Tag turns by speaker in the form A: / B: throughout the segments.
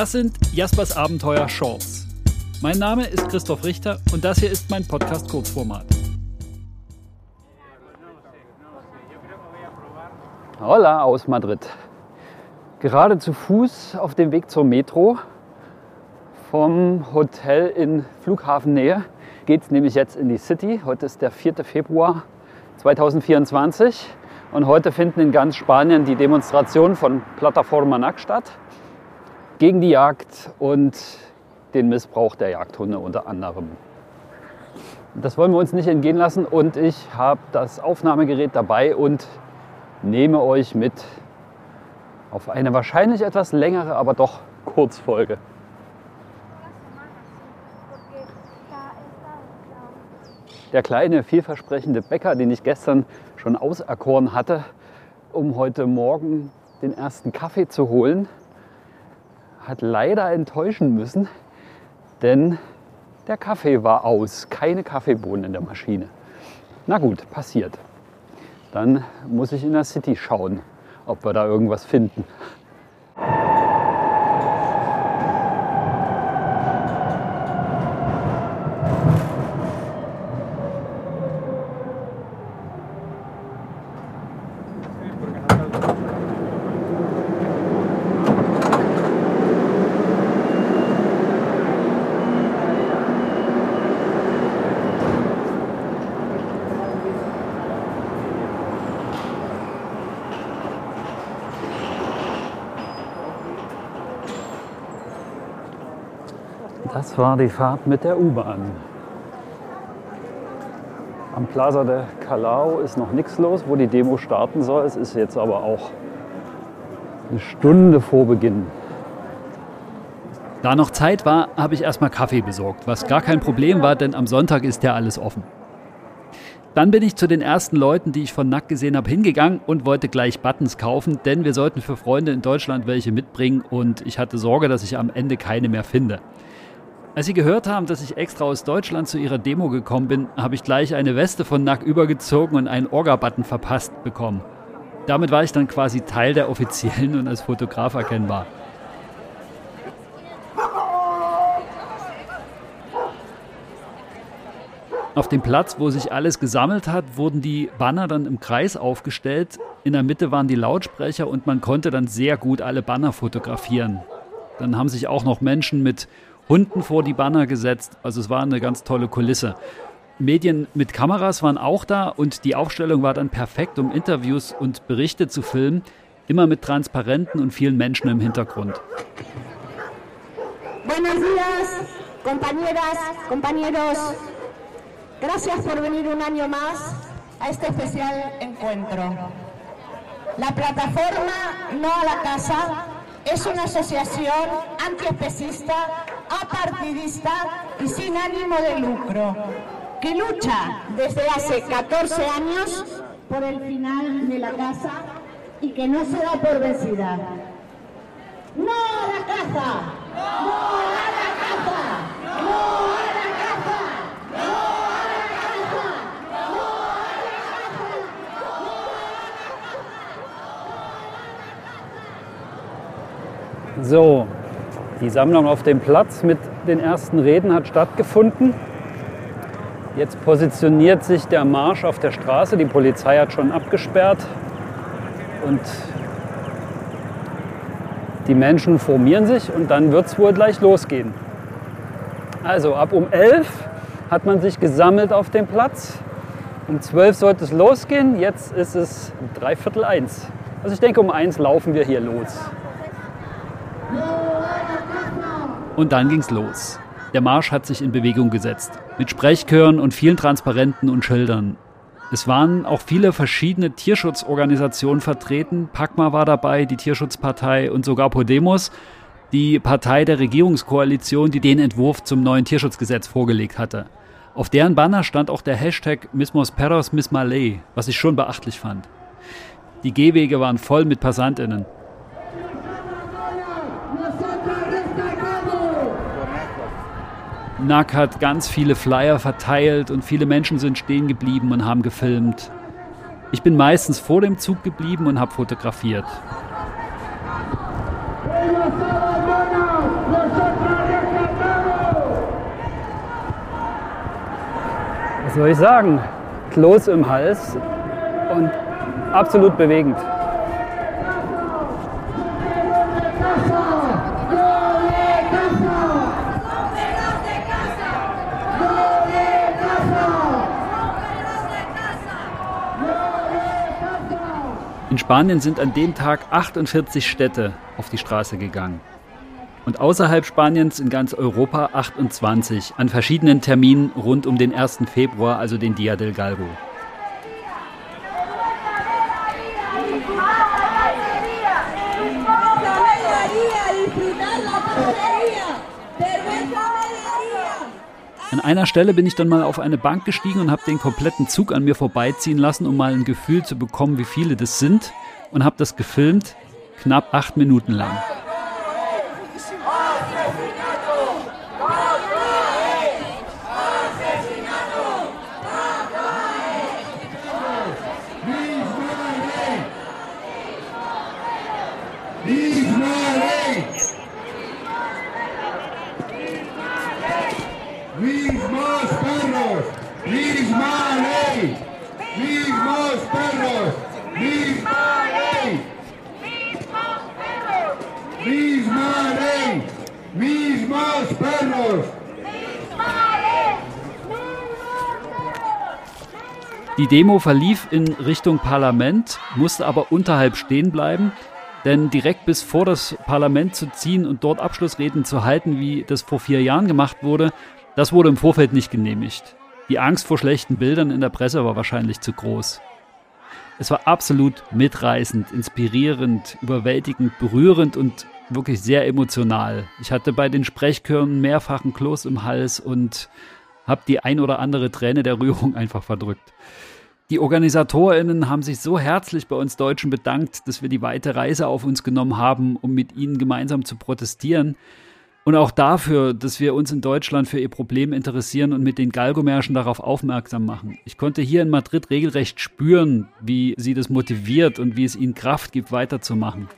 A: Das sind Jaspers Abenteuer Shorts. Mein Name ist Christoph Richter und das hier ist mein Podcast Kurzformat. Hola aus Madrid. Gerade zu Fuß auf dem Weg zur Metro vom Hotel in Flughafennähe geht es nämlich jetzt in die City. Heute ist der 4. Februar 2024 und heute finden in ganz Spanien die Demonstrationen von Plataforma NAC statt gegen die Jagd und den Missbrauch der Jagdhunde unter anderem. Das wollen wir uns nicht entgehen lassen und ich habe das Aufnahmegerät dabei und nehme euch mit auf eine wahrscheinlich etwas längere, aber doch Kurzfolge. Der kleine, vielversprechende Bäcker, den ich gestern schon auserkoren hatte, um heute Morgen den ersten Kaffee zu holen, hat leider enttäuschen müssen, denn der Kaffee war aus, keine Kaffeebohnen in der Maschine. Na gut, passiert. Dann muss ich in der City schauen, ob wir da irgendwas finden. Das war die Fahrt mit der U-Bahn. Am Plaza de Callao ist noch nichts los, wo die Demo starten soll. Es ist jetzt aber auch eine Stunde vor Beginn. Da noch Zeit war, habe ich erstmal Kaffee besorgt, was gar kein Problem war, denn am Sonntag ist ja alles offen. Dann bin ich zu den ersten Leuten, die ich von Nack gesehen habe, hingegangen und wollte gleich Buttons kaufen, denn wir sollten für Freunde in Deutschland welche mitbringen und ich hatte Sorge, dass ich am Ende keine mehr finde. Als sie gehört haben, dass ich extra aus Deutschland zu ihrer Demo gekommen bin, habe ich gleich eine Weste von Nack übergezogen und einen Orga-Button verpasst bekommen. Damit war ich dann quasi Teil der Offiziellen und als Fotograf erkennbar. Auf dem Platz, wo sich alles gesammelt hat, wurden die Banner dann im Kreis aufgestellt. In der Mitte waren die Lautsprecher und man konnte dann sehr gut alle Banner fotografieren. Dann haben sich auch noch Menschen mit Hunden vor die Banner gesetzt. Also es war eine ganz tolle Kulisse. Medien mit Kameras waren auch da und die Aufstellung war dann perfekt, um Interviews und Berichte zu filmen, immer mit Transparenten und vielen Menschen im Hintergrund.
B: Buenos días, compañeras, compañeros. Gracias por venir un año más a este especial encuentro. La plataforma No a la Casa es una asociación antiespecista, apartidista y sin ánimo de lucro, que lucha desde hace 14 años por el final de la casa y que no se da por vencida. ¡No a la caza! ¡No a la caza! ¡No a la caza! ¡No a la caza! ¡No a la caza!
A: So, die Sammlung auf dem Platz mit den ersten Reden hat stattgefunden. Jetzt positioniert sich der Marsch auf der Straße. Die Polizei hat schon abgesperrt und die Menschen formieren sich und dann wird es wohl gleich losgehen. Also ab um 11 hat man sich gesammelt auf dem Platz. Um 12 sollte es losgehen. Jetzt ist es dreiviertel eins. Also ich denke, um eins laufen wir hier los. Und dann ging's los. Der Marsch hat sich in Bewegung gesetzt. Mit Sprechchören und vielen Transparenten und Schildern. Es waren auch viele verschiedene Tierschutzorganisationen vertreten. PACMA war dabei, die Tierschutzpartei und sogar Podemos, die Partei der Regierungskoalition, die den Entwurf zum neuen Tierschutzgesetz vorgelegt hatte. Auf deren Banner stand auch der Hashtag Mismos Perros Mismaley, was ich schon beachtlich fand. Die Gehwege waren voll mit PassantInnen. Nack hat ganz viele Flyer verteilt und viele Menschen sind stehen geblieben und haben gefilmt. Ich bin meistens vor dem Zug geblieben und habe fotografiert. Was soll ich sagen? Kloß im Hals und absolut bewegend. Spanien sind an dem Tag 48 Städte auf die Straße gegangen. Und außerhalb Spaniens in ganz Europa 28 an verschiedenen Terminen rund um den 1. Februar, also den Dia del Galgo. An einer Stelle bin ich dann mal auf eine Bank gestiegen und habe den kompletten Zug an mir vorbeiziehen lassen, um mal ein Gefühl zu bekommen, wie viele das sind. Und habe das gefilmt, knapp acht Minuten lang. Die Demo verlief in Richtung Parlament, musste aber unterhalb stehen bleiben, denn direkt bis vor das Parlament zu ziehen und dort Abschlussreden zu halten, wie das vor vier Jahren gemacht wurde, das wurde im Vorfeld nicht genehmigt. Die Angst vor schlechten Bildern in der Presse war wahrscheinlich zu groß. Es war absolut mitreißend, inspirierend, überwältigend, berührend und wirklich sehr emotional. Ich hatte bei den Sprechchören mehrfachen Kloß im Hals und habe die ein oder andere Träne der Rührung einfach verdrückt. Die OrganisatorInnen haben sich so herzlich bei uns Deutschen bedankt, dass wir die weite Reise auf uns genommen haben, um mit ihnen gemeinsam zu protestieren. Und auch dafür, dass wir uns in Deutschland für ihr Problem interessieren und mit den Galgomärschen darauf aufmerksam machen. Ich konnte hier in Madrid regelrecht spüren, wie sie das motiviert und wie es ihnen Kraft gibt, weiterzumachen.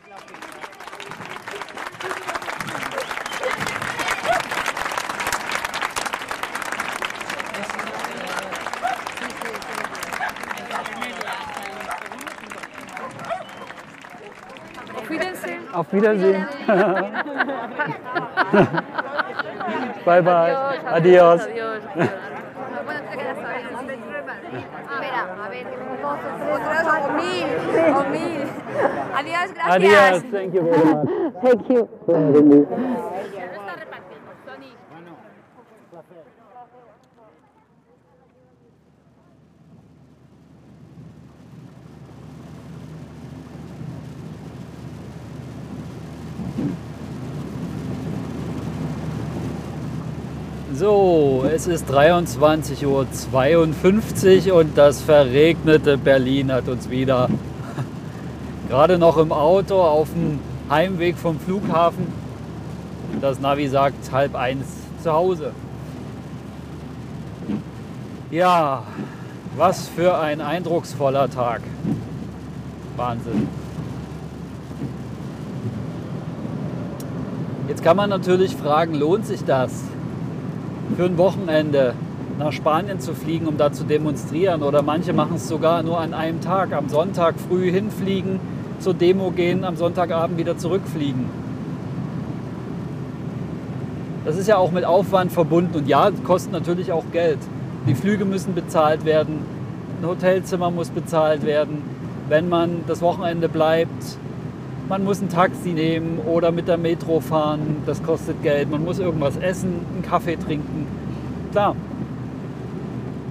A: Auf Wiedersehen. bye bye. Adiós.
C: adiós. adiós.
A: Adiós, gracias. Thank you very much.
C: Thank you.
A: So, es ist 23.52 Uhr und das verregnete Berlin hat uns wieder gerade noch im Auto auf dem Heimweg vom Flughafen. Das Navi sagt halb eins zu Hause. Ja, was für ein eindrucksvoller Tag. Wahnsinn. Jetzt kann man natürlich fragen, lohnt sich das? Für ein Wochenende nach Spanien zu fliegen, um da zu demonstrieren. Oder manche machen es sogar nur an einem Tag, am Sonntag früh hinfliegen, zur Demo gehen, am Sonntagabend wieder zurückfliegen. Das ist ja auch mit Aufwand verbunden und ja, kostet natürlich auch Geld. Die Flüge müssen bezahlt werden, ein Hotelzimmer muss bezahlt werden, wenn man das Wochenende bleibt. Man muss ein Taxi nehmen oder mit der Metro fahren, das kostet Geld. Man muss irgendwas essen, einen Kaffee trinken. Klar.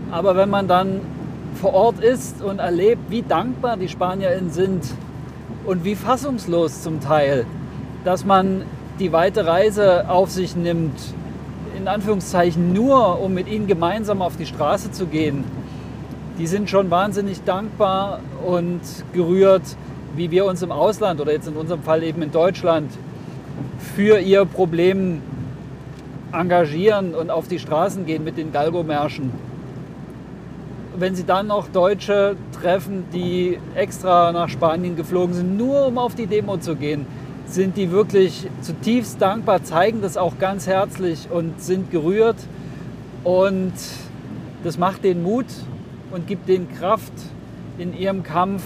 A: Aber wenn man dann vor Ort ist und erlebt, wie dankbar die SpanierInnen sind und wie fassungslos zum Teil, dass man die weite Reise auf sich nimmt, in Anführungszeichen nur, um mit ihnen gemeinsam auf die Straße zu gehen, die sind schon wahnsinnig dankbar und gerührt, wie wir uns im Ausland oder jetzt in unserem Fall eben in Deutschland für ihr Problem engagieren und auf die Straßen gehen mit den Galgomärschen. Wenn sie dann noch Deutsche treffen, die extra nach Spanien geflogen sind, nur um auf die Demo zu gehen, sind die wirklich zutiefst dankbar, zeigen das auch ganz herzlich und sind gerührt. Und das macht den Mut und gibt denen Kraft, in ihrem Kampf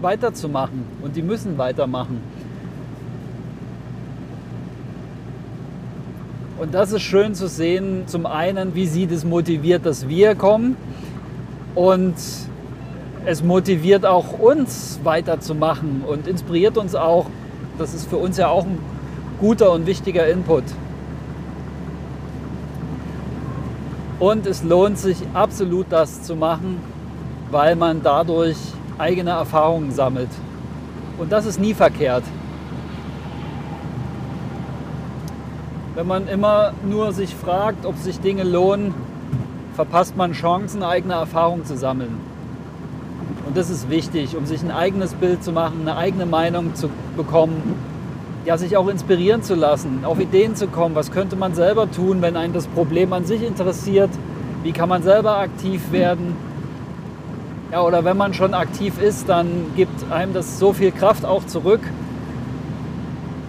A: weiterzumachen. Und die müssen weitermachen. Und das ist schön zu sehen, zum einen, wie sie das motiviert, dass wir kommen. Und es motiviert auch uns weiterzumachen und inspiriert uns auch. Das ist für uns ja auch ein guter und wichtiger Input. Und es lohnt sich absolut, das zu machen, weil man dadurch eigene Erfahrungen sammelt. Und das ist nie verkehrt. Wenn man immer nur sich fragt, ob sich Dinge lohnen, verpasst man Chancen, eigene Erfahrungen zu sammeln. Und das ist wichtig, um sich ein eigenes Bild zu machen, eine eigene Meinung zu bekommen, ja, sich auch inspirieren zu lassen, auf Ideen zu kommen. Was könnte man selber tun, wenn einen das Problem an sich interessiert? Wie kann man selber aktiv werden? Ja, oder wenn man schon aktiv ist, dann gibt einem das so viel Kraft auch zurück,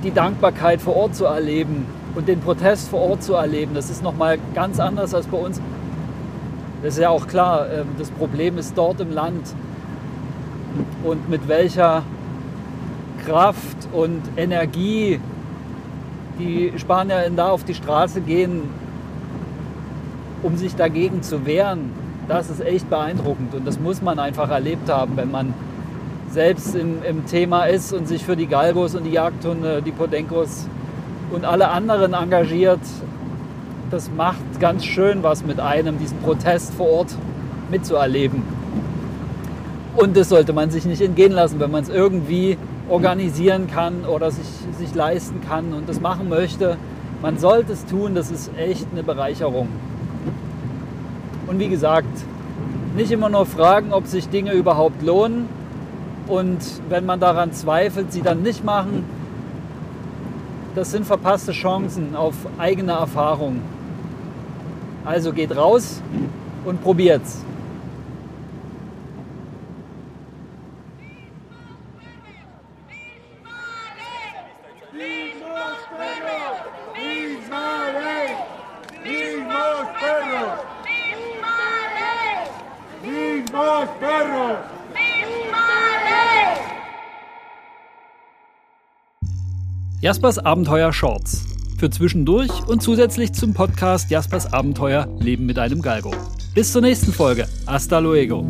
A: die Dankbarkeit vor Ort zu erleben und den Protest vor Ort zu erleben. Das ist nochmal ganz anders als bei uns. Das ist ja auch klar, ähm, das Problem ist dort im Land und mit welcher Kraft und Energie die Spanier da auf die Straße gehen, um sich dagegen zu wehren, das ist echt beeindruckend und das muss man einfach erlebt haben, wenn man selbst im, im Thema ist und sich für die Galgos und die Jagdhunde, die Podenkos und alle anderen engagiert. Das macht ganz schön was mit einem, diesen Protest vor Ort mitzuerleben. Und das sollte man sich nicht entgehen lassen, wenn man es irgendwie organisieren kann oder sich, sich leisten kann und das machen möchte. Man sollte es tun, das ist echt eine Bereicherung. Und wie gesagt, nicht immer nur fragen, ob sich Dinge überhaupt lohnen und wenn man daran zweifelt, sie dann nicht machen. Das sind verpasste Chancen auf eigene Erfahrung. Also geht raus und probiert's. Jaspers Abenteuer Shorts. Für zwischendurch und zusätzlich zum Podcast Jaspers Abenteuer Leben mit einem Galgo. Bis zur nächsten Folge. Hasta luego.